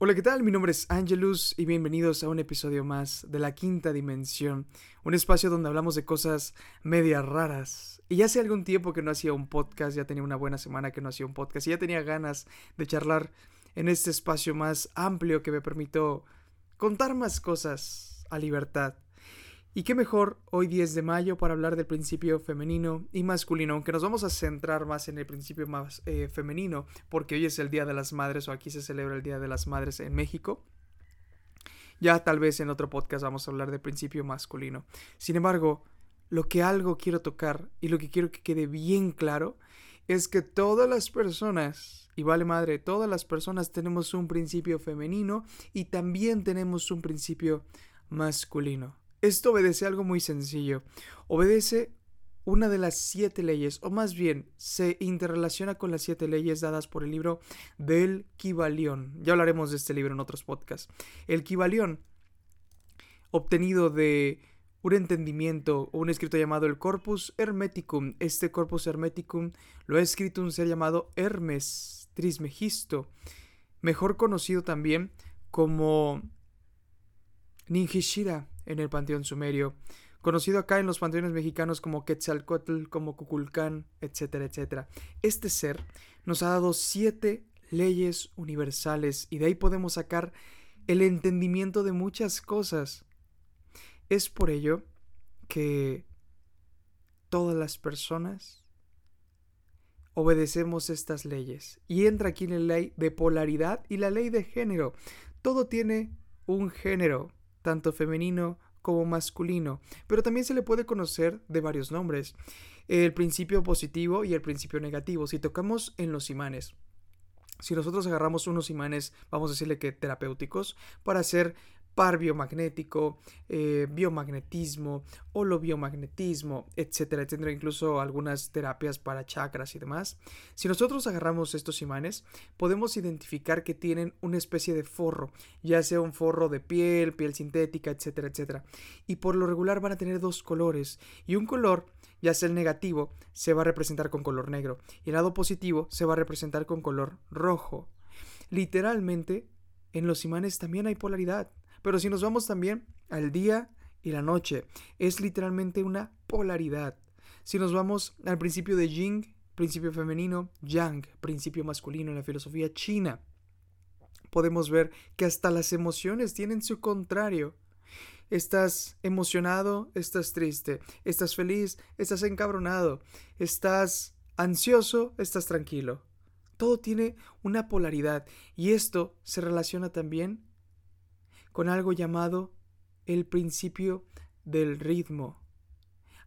Hola, ¿qué tal? Mi nombre es Angelus y bienvenidos a un episodio más de La Quinta Dimensión, un espacio donde hablamos de cosas medias raras. Y ya hace algún tiempo que no hacía un podcast, ya tenía una buena semana que no hacía un podcast y ya tenía ganas de charlar en este espacio más amplio que me permitió contar más cosas a libertad. Y qué mejor hoy 10 de mayo para hablar del principio femenino y masculino, aunque nos vamos a centrar más en el principio más eh, femenino, porque hoy es el Día de las Madres o aquí se celebra el Día de las Madres en México. Ya tal vez en otro podcast vamos a hablar del principio masculino. Sin embargo, lo que algo quiero tocar y lo que quiero que quede bien claro es que todas las personas, y vale madre, todas las personas tenemos un principio femenino y también tenemos un principio masculino. Esto obedece algo muy sencillo. Obedece una de las siete leyes, o más bien se interrelaciona con las siete leyes dadas por el libro del Kibalión. Ya hablaremos de este libro en otros podcasts. El Kibalión, obtenido de un entendimiento o un escrito llamado el Corpus Hermeticum. Este Corpus Hermeticum lo ha escrito un ser llamado Hermes Trismegisto, mejor conocido también como Ninjishira en el panteón sumerio, conocido acá en los panteones mexicanos como Quetzalcoatl, como Cuculcán, etcétera, etcétera. Este ser nos ha dado siete leyes universales y de ahí podemos sacar el entendimiento de muchas cosas. Es por ello que todas las personas obedecemos estas leyes. Y entra aquí la ley de polaridad y la ley de género. Todo tiene un género tanto femenino como masculino, pero también se le puede conocer de varios nombres, el principio positivo y el principio negativo. Si tocamos en los imanes, si nosotros agarramos unos imanes, vamos a decirle que terapéuticos, para hacer par biomagnético, eh, biomagnetismo, holobiomagnetismo, etcétera, etcétera, incluso algunas terapias para chakras y demás. Si nosotros agarramos estos imanes, podemos identificar que tienen una especie de forro, ya sea un forro de piel, piel sintética, etcétera, etcétera. Y por lo regular van a tener dos colores, y un color ya sea el negativo, se va a representar con color negro y el lado positivo se va a representar con color rojo. Literalmente, en los imanes también hay polaridad. Pero si nos vamos también al día y la noche, es literalmente una polaridad. Si nos vamos al principio de Jing, principio femenino, Yang, principio masculino en la filosofía china, podemos ver que hasta las emociones tienen su contrario. Estás emocionado, estás triste, estás feliz, estás encabronado, estás ansioso, estás tranquilo. Todo tiene una polaridad y esto se relaciona también con algo llamado el principio del ritmo.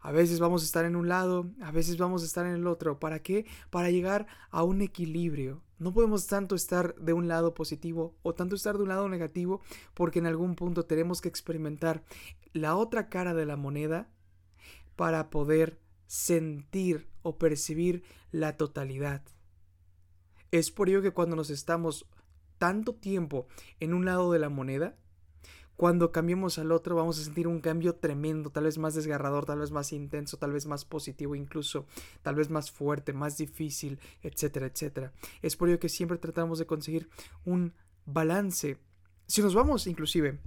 A veces vamos a estar en un lado, a veces vamos a estar en el otro. ¿Para qué? Para llegar a un equilibrio. No podemos tanto estar de un lado positivo o tanto estar de un lado negativo porque en algún punto tenemos que experimentar la otra cara de la moneda para poder sentir o percibir la totalidad. Es por ello que cuando nos estamos tanto tiempo en un lado de la moneda, cuando cambiemos al otro vamos a sentir un cambio tremendo, tal vez más desgarrador, tal vez más intenso, tal vez más positivo incluso, tal vez más fuerte, más difícil, etcétera, etcétera. Es por ello que siempre tratamos de conseguir un balance. Si nos vamos inclusive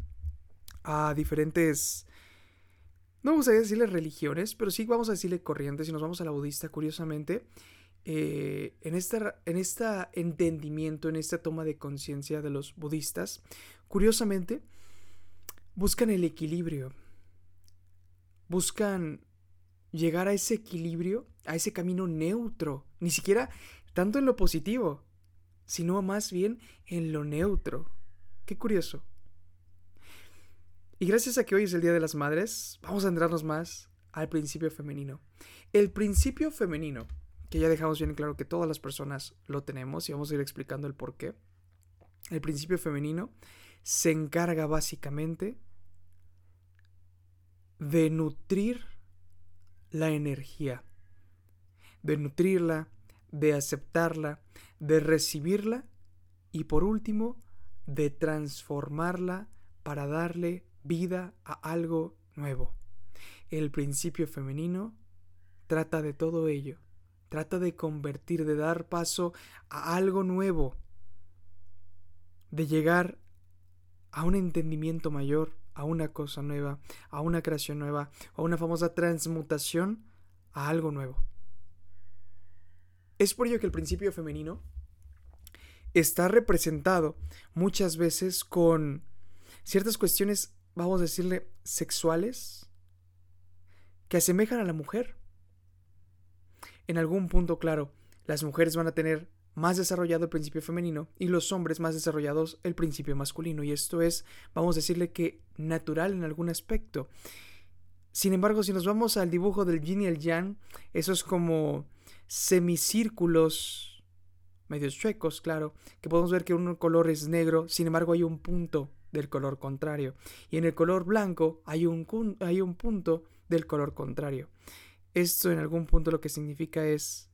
a diferentes... No vamos a decirle religiones, pero sí vamos a decirle corrientes. Si nos vamos a la budista, curiosamente, eh, en este en esta entendimiento, en esta toma de conciencia de los budistas, curiosamente, buscan el equilibrio, buscan llegar a ese equilibrio, a ese camino neutro, ni siquiera tanto en lo positivo, sino más bien en lo neutro. Qué curioso. Y gracias a que hoy es el Día de las Madres, vamos a entrarnos más al principio femenino. El principio femenino, que ya dejamos bien claro que todas las personas lo tenemos y vamos a ir explicando el por qué. El principio femenino se encarga básicamente de nutrir la energía, de nutrirla, de aceptarla, de recibirla y por último, de transformarla para darle vida a algo nuevo. El principio femenino trata de todo ello, trata de convertir, de dar paso a algo nuevo, de llegar a un entendimiento mayor, a una cosa nueva, a una creación nueva, a una famosa transmutación a algo nuevo. Es por ello que el principio femenino está representado muchas veces con ciertas cuestiones, vamos a decirle, sexuales, que asemejan a la mujer. En algún punto, claro, las mujeres van a tener más desarrollado el principio femenino y los hombres más desarrollados el principio masculino. Y esto es, vamos a decirle que natural en algún aspecto. Sin embargo, si nos vamos al dibujo del yin y el yang, esos como semicírculos medios chuecos, claro, que podemos ver que un color es negro, sin embargo hay un punto del color contrario. Y en el color blanco hay un, hay un punto del color contrario. Esto en algún punto lo que significa es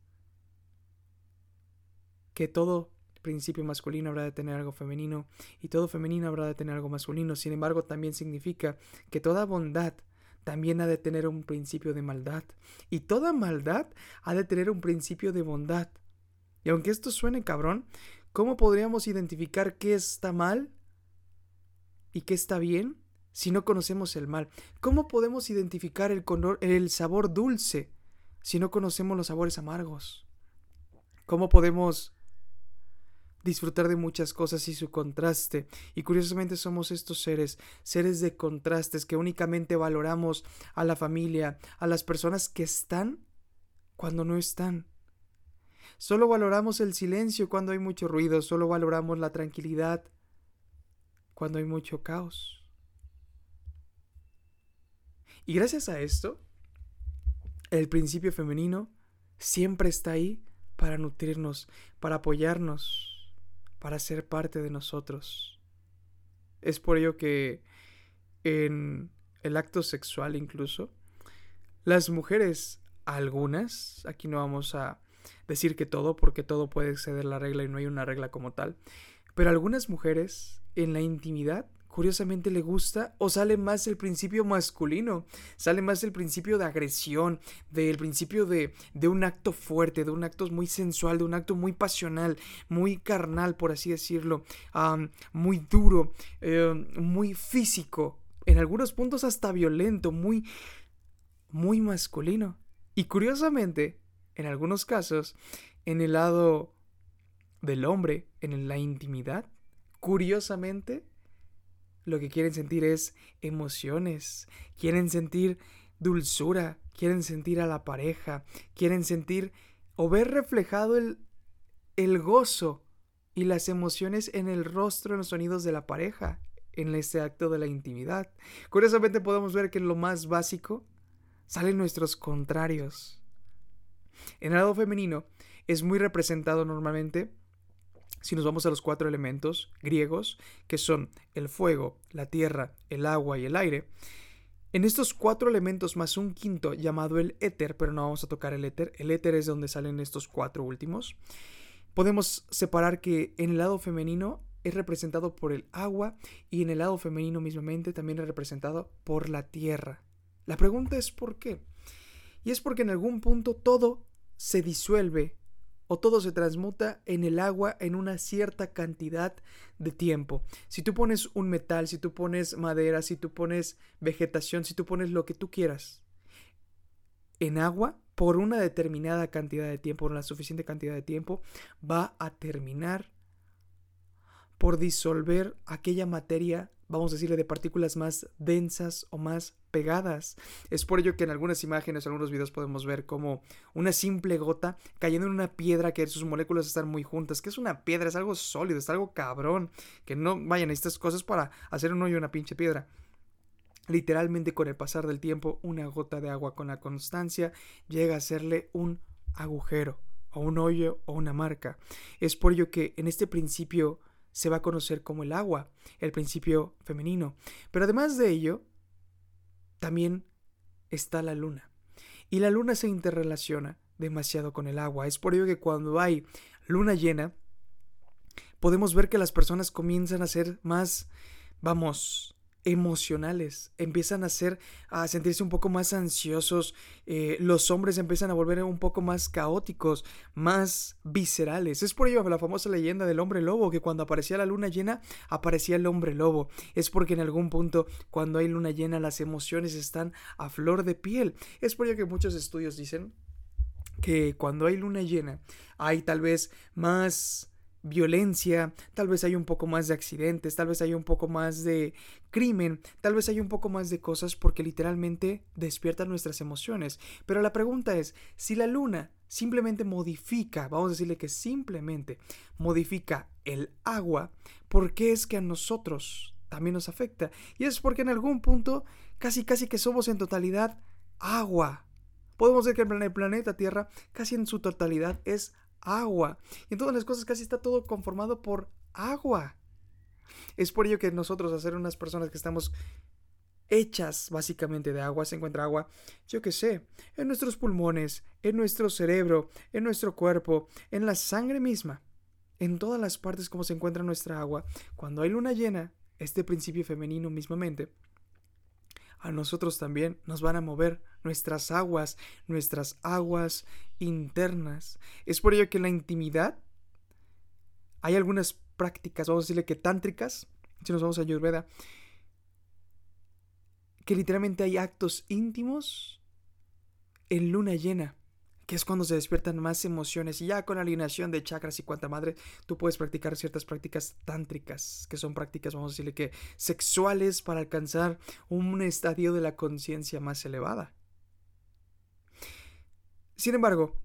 que todo principio masculino habrá de tener algo femenino y todo femenino habrá de tener algo masculino. Sin embargo, también significa que toda bondad también ha de tener un principio de maldad y toda maldad ha de tener un principio de bondad. Y aunque esto suene cabrón, ¿cómo podríamos identificar qué está mal y qué está bien si no conocemos el mal? ¿Cómo podemos identificar el, el sabor dulce si no conocemos los sabores amargos? ¿Cómo podemos disfrutar de muchas cosas y su contraste. Y curiosamente somos estos seres, seres de contrastes que únicamente valoramos a la familia, a las personas que están cuando no están. Solo valoramos el silencio cuando hay mucho ruido, solo valoramos la tranquilidad cuando hay mucho caos. Y gracias a esto, el principio femenino siempre está ahí para nutrirnos, para apoyarnos, para ser parte de nosotros. Es por ello que en el acto sexual incluso, las mujeres, algunas, aquí no vamos a decir que todo, porque todo puede exceder la regla y no hay una regla como tal, pero algunas mujeres en la intimidad curiosamente le gusta o sale más el principio masculino, sale más el principio de agresión, del principio de, de un acto fuerte, de un acto muy sensual, de un acto muy pasional, muy carnal, por así decirlo, muy duro, eh, muy físico, en algunos puntos hasta violento, muy, muy masculino. Y curiosamente, en algunos casos, en el lado del hombre, en la intimidad, curiosamente, lo que quieren sentir es emociones, quieren sentir dulzura, quieren sentir a la pareja, quieren sentir o ver reflejado el, el gozo y las emociones en el rostro, en los sonidos de la pareja, en este acto de la intimidad. Curiosamente podemos ver que en lo más básico salen nuestros contrarios. En el lado femenino es muy representado normalmente si nos vamos a los cuatro elementos griegos, que son el fuego, la tierra, el agua y el aire, en estos cuatro elementos más un quinto llamado el éter, pero no vamos a tocar el éter, el éter es donde salen estos cuatro últimos, podemos separar que en el lado femenino es representado por el agua y en el lado femenino mismamente también es representado por la tierra. La pregunta es ¿por qué? Y es porque en algún punto todo se disuelve o todo se transmuta en el agua en una cierta cantidad de tiempo. Si tú pones un metal, si tú pones madera, si tú pones vegetación, si tú pones lo que tú quieras en agua por una determinada cantidad de tiempo, por una suficiente cantidad de tiempo, va a terminar por disolver aquella materia vamos a decirle, de partículas más densas o más pegadas. Es por ello que en algunas imágenes, en algunos videos podemos ver como una simple gota cayendo en una piedra que sus moléculas están muy juntas. que es una piedra? Es algo sólido, es algo cabrón. Que no vayan estas cosas para hacer un hoyo en una pinche piedra. Literalmente con el pasar del tiempo, una gota de agua con la constancia llega a hacerle un agujero o un hoyo o una marca. Es por ello que en este principio se va a conocer como el agua, el principio femenino. Pero además de ello, también está la luna. Y la luna se interrelaciona demasiado con el agua. Es por ello que cuando hay luna llena, podemos ver que las personas comienzan a ser más, vamos, emocionales, empiezan a ser, a sentirse un poco más ansiosos, eh, los hombres empiezan a volver un poco más caóticos, más viscerales. Es por ello la famosa leyenda del hombre lobo, que cuando aparecía la luna llena, aparecía el hombre lobo. Es porque en algún punto, cuando hay luna llena, las emociones están a flor de piel. Es por ello que muchos estudios dicen que cuando hay luna llena, hay tal vez más violencia, tal vez hay un poco más de accidentes, tal vez hay un poco más de crimen, tal vez hay un poco más de cosas porque literalmente despiertan nuestras emociones. Pero la pregunta es, si la luna simplemente modifica, vamos a decirle que simplemente modifica el agua, ¿por qué es que a nosotros también nos afecta? Y es porque en algún punto casi casi que somos en totalidad agua. Podemos decir que el planeta Tierra casi en su totalidad es agua. Y en todas las cosas casi está todo conformado por agua. Es por ello que nosotros, a ser unas personas que estamos hechas básicamente de agua, se encuentra agua, yo que sé, en nuestros pulmones, en nuestro cerebro, en nuestro cuerpo, en la sangre misma, en todas las partes como se encuentra nuestra agua. Cuando hay luna llena, este principio femenino mismamente, a nosotros también nos van a mover nuestras aguas, nuestras aguas internas. Es por ello que en la intimidad hay algunas prácticas, vamos a decirle que tántricas, si nos vamos a Ayurveda, que literalmente hay actos íntimos en luna llena que es cuando se despiertan más emociones y ya con alineación de chakras y cuanta madre, tú puedes practicar ciertas prácticas tántricas, que son prácticas, vamos a decirle que sexuales para alcanzar un estadio de la conciencia más elevada. Sin embargo,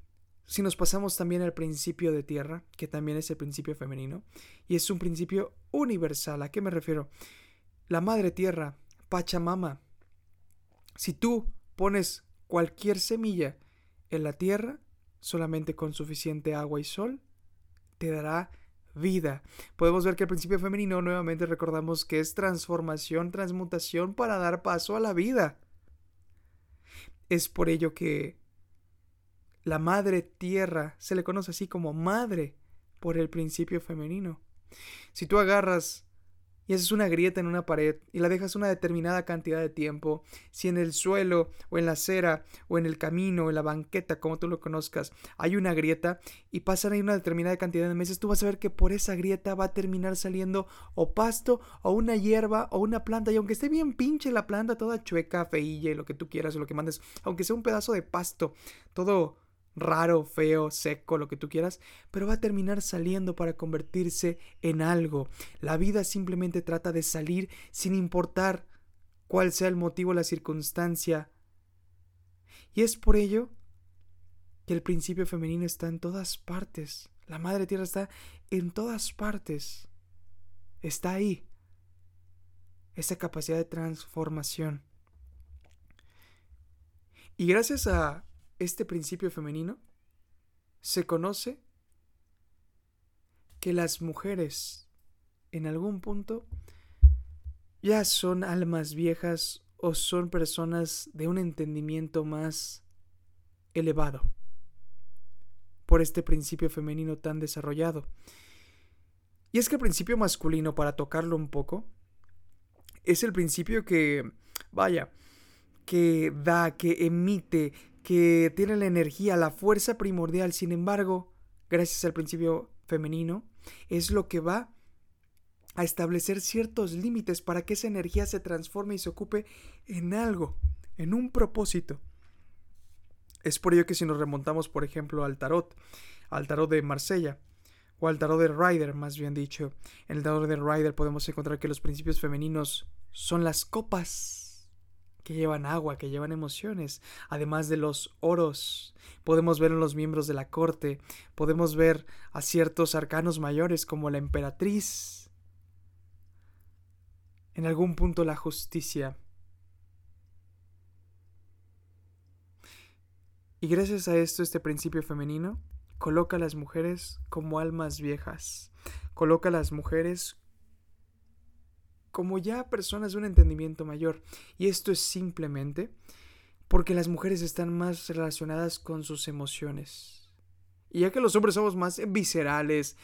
si nos pasamos también al principio de tierra, que también es el principio femenino, y es un principio universal, ¿a qué me refiero? La madre tierra, Pachamama, si tú pones cualquier semilla en la tierra, solamente con suficiente agua y sol, te dará vida. Podemos ver que el principio femenino nuevamente recordamos que es transformación, transmutación para dar paso a la vida. Es por ello que la madre tierra se le conoce así como madre por el principio femenino. Si tú agarras y haces una grieta en una pared y la dejas una determinada cantidad de tiempo, si en el suelo o en la acera o en el camino o en la banqueta, como tú lo conozcas, hay una grieta y pasan ahí una determinada cantidad de meses, tú vas a ver que por esa grieta va a terminar saliendo o pasto o una hierba o una planta y aunque esté bien pinche la planta, toda chueca, feilla y lo que tú quieras o lo que mandes, aunque sea un pedazo de pasto, todo raro, feo, seco, lo que tú quieras, pero va a terminar saliendo para convertirse en algo. La vida simplemente trata de salir sin importar cuál sea el motivo o la circunstancia. Y es por ello que el principio femenino está en todas partes. La Madre Tierra está en todas partes. Está ahí. Esa capacidad de transformación. Y gracias a este principio femenino, se conoce que las mujeres en algún punto ya son almas viejas o son personas de un entendimiento más elevado por este principio femenino tan desarrollado. Y es que el principio masculino, para tocarlo un poco, es el principio que, vaya, que da, que emite, que tiene la energía, la fuerza primordial, sin embargo, gracias al principio femenino, es lo que va a establecer ciertos límites para que esa energía se transforme y se ocupe en algo, en un propósito. Es por ello que si nos remontamos, por ejemplo, al tarot, al tarot de Marsella, o al tarot de Rider, más bien dicho, en el tarot de Rider podemos encontrar que los principios femeninos son las copas que llevan agua, que llevan emociones, además de los oros. Podemos ver en los miembros de la corte, podemos ver a ciertos arcanos mayores como la emperatriz. En algún punto la justicia. Y gracias a esto, este principio femenino coloca a las mujeres como almas viejas, coloca a las mujeres como ya personas de un entendimiento mayor. Y esto es simplemente porque las mujeres están más relacionadas con sus emociones. Y ya que los hombres somos más viscerales,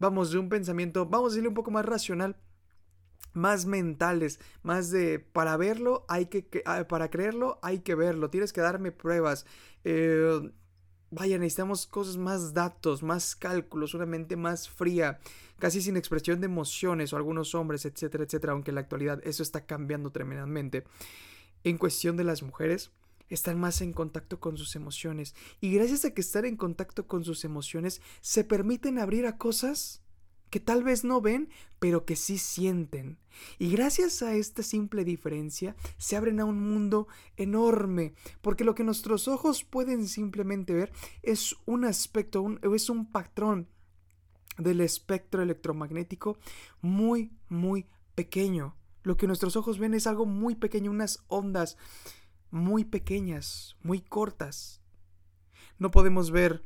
vamos de un pensamiento, vamos a decirle un poco más racional, más mentales, más de para verlo hay que, ah, para creerlo hay que verlo, tienes que darme pruebas. Eh, vaya, necesitamos cosas más datos, más cálculos, una mente más fría, casi sin expresión de emociones o algunos hombres, etcétera, etcétera, aunque en la actualidad eso está cambiando tremendamente. En cuestión de las mujeres, están más en contacto con sus emociones y gracias a que están en contacto con sus emociones se permiten abrir a cosas que tal vez no ven, pero que sí sienten. Y gracias a esta simple diferencia se abren a un mundo enorme, porque lo que nuestros ojos pueden simplemente ver es un aspecto, es un patrón del espectro electromagnético muy, muy pequeño. Lo que nuestros ojos ven es algo muy pequeño, unas ondas muy pequeñas, muy cortas. No podemos ver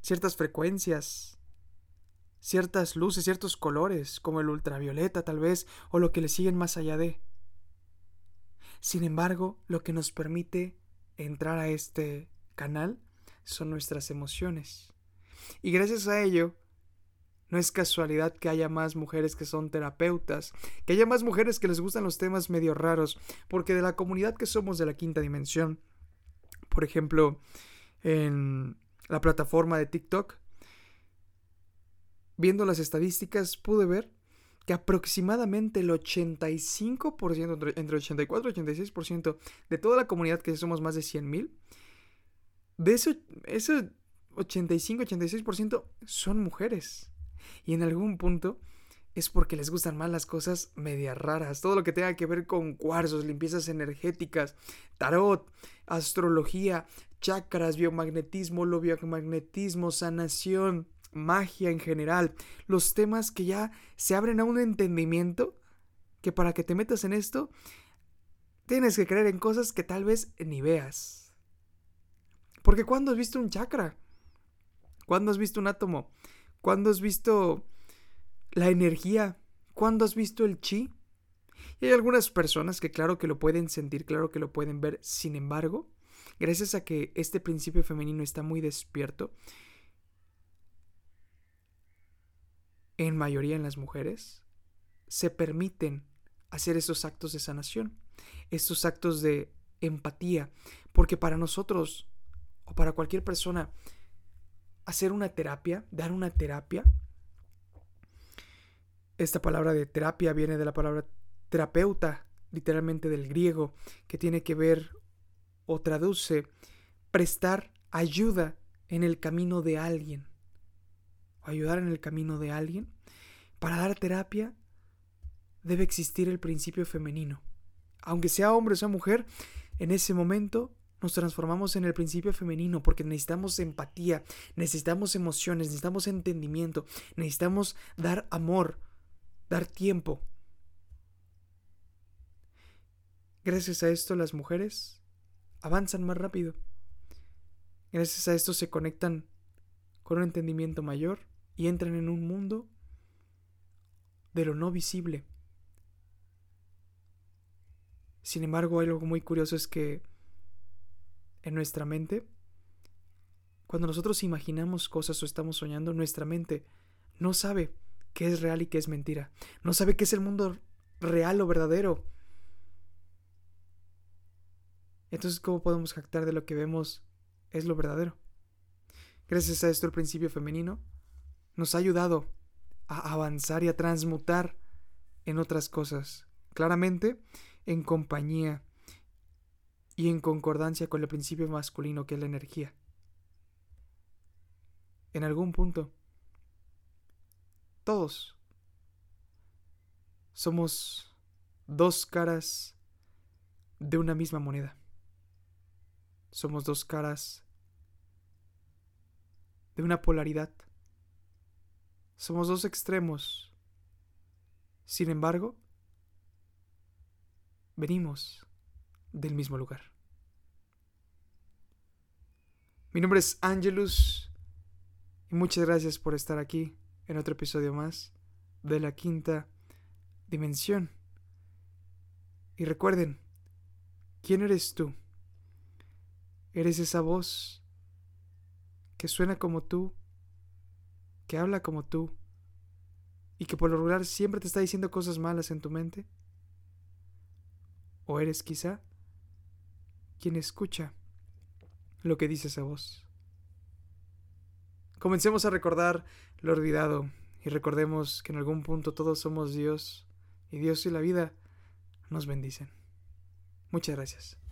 ciertas frecuencias, ciertas luces, ciertos colores, como el ultravioleta tal vez, o lo que le siguen más allá de. Sin embargo, lo que nos permite entrar a este canal son nuestras emociones. Y gracias a ello, no es casualidad que haya más mujeres que son terapeutas, que haya más mujeres que les gustan los temas medio raros, porque de la comunidad que somos de la quinta dimensión, por ejemplo, en la plataforma de TikTok, viendo las estadísticas, pude ver que aproximadamente el 85%, entre 84 y 86% de toda la comunidad, que somos más de 100.000, de ese, ese 85-86% son mujeres. Y en algún punto es porque les gustan más las cosas medias raras. Todo lo que tenga que ver con cuarzos, limpiezas energéticas, tarot, astrología, chakras, biomagnetismo, lo biomagnetismo, sanación, magia en general, los temas que ya se abren a un entendimiento que para que te metas en esto tienes que creer en cosas que tal vez ni veas. Porque cuando has visto un chakra? ¿Cuándo has visto un átomo? ¿Cuándo has visto la energía? ¿Cuándo has visto el chi? Y hay algunas personas que claro que lo pueden sentir, claro que lo pueden ver, sin embargo, gracias a que este principio femenino está muy despierto, en mayoría en las mujeres, se permiten hacer esos actos de sanación, estos actos de empatía, porque para nosotros o para cualquier persona, hacer una terapia, dar una terapia, esta palabra de terapia viene de la palabra terapeuta, literalmente del griego, que tiene que ver o traduce prestar ayuda en el camino de alguien ayudar en el camino de alguien, para dar terapia debe existir el principio femenino. Aunque sea hombre o sea mujer, en ese momento nos transformamos en el principio femenino porque necesitamos empatía, necesitamos emociones, necesitamos entendimiento, necesitamos dar amor, dar tiempo. Gracias a esto las mujeres avanzan más rápido. Gracias a esto se conectan con un entendimiento mayor y entran en un mundo de lo no visible. Sin embargo, algo muy curioso es que en nuestra mente, cuando nosotros imaginamos cosas o estamos soñando, nuestra mente no sabe qué es real y qué es mentira. No sabe qué es el mundo real o verdadero. Entonces, ¿cómo podemos jactar de lo que vemos es lo verdadero? Gracias a esto el principio femenino nos ha ayudado a avanzar y a transmutar en otras cosas, claramente en compañía y en concordancia con el principio masculino que es la energía. En algún punto, todos somos dos caras de una misma moneda. Somos dos caras de una polaridad somos dos extremos. Sin embargo, venimos del mismo lugar. Mi nombre es Angelus y muchas gracias por estar aquí en otro episodio más de la quinta dimensión. Y recuerden, ¿quién eres tú? Eres esa voz que suena como tú que habla como tú y que por lo regular siempre te está diciendo cosas malas en tu mente? ¿O eres quizá quien escucha lo que dice esa voz? Comencemos a recordar lo olvidado y recordemos que en algún punto todos somos Dios y Dios y la vida nos bendicen. Muchas gracias.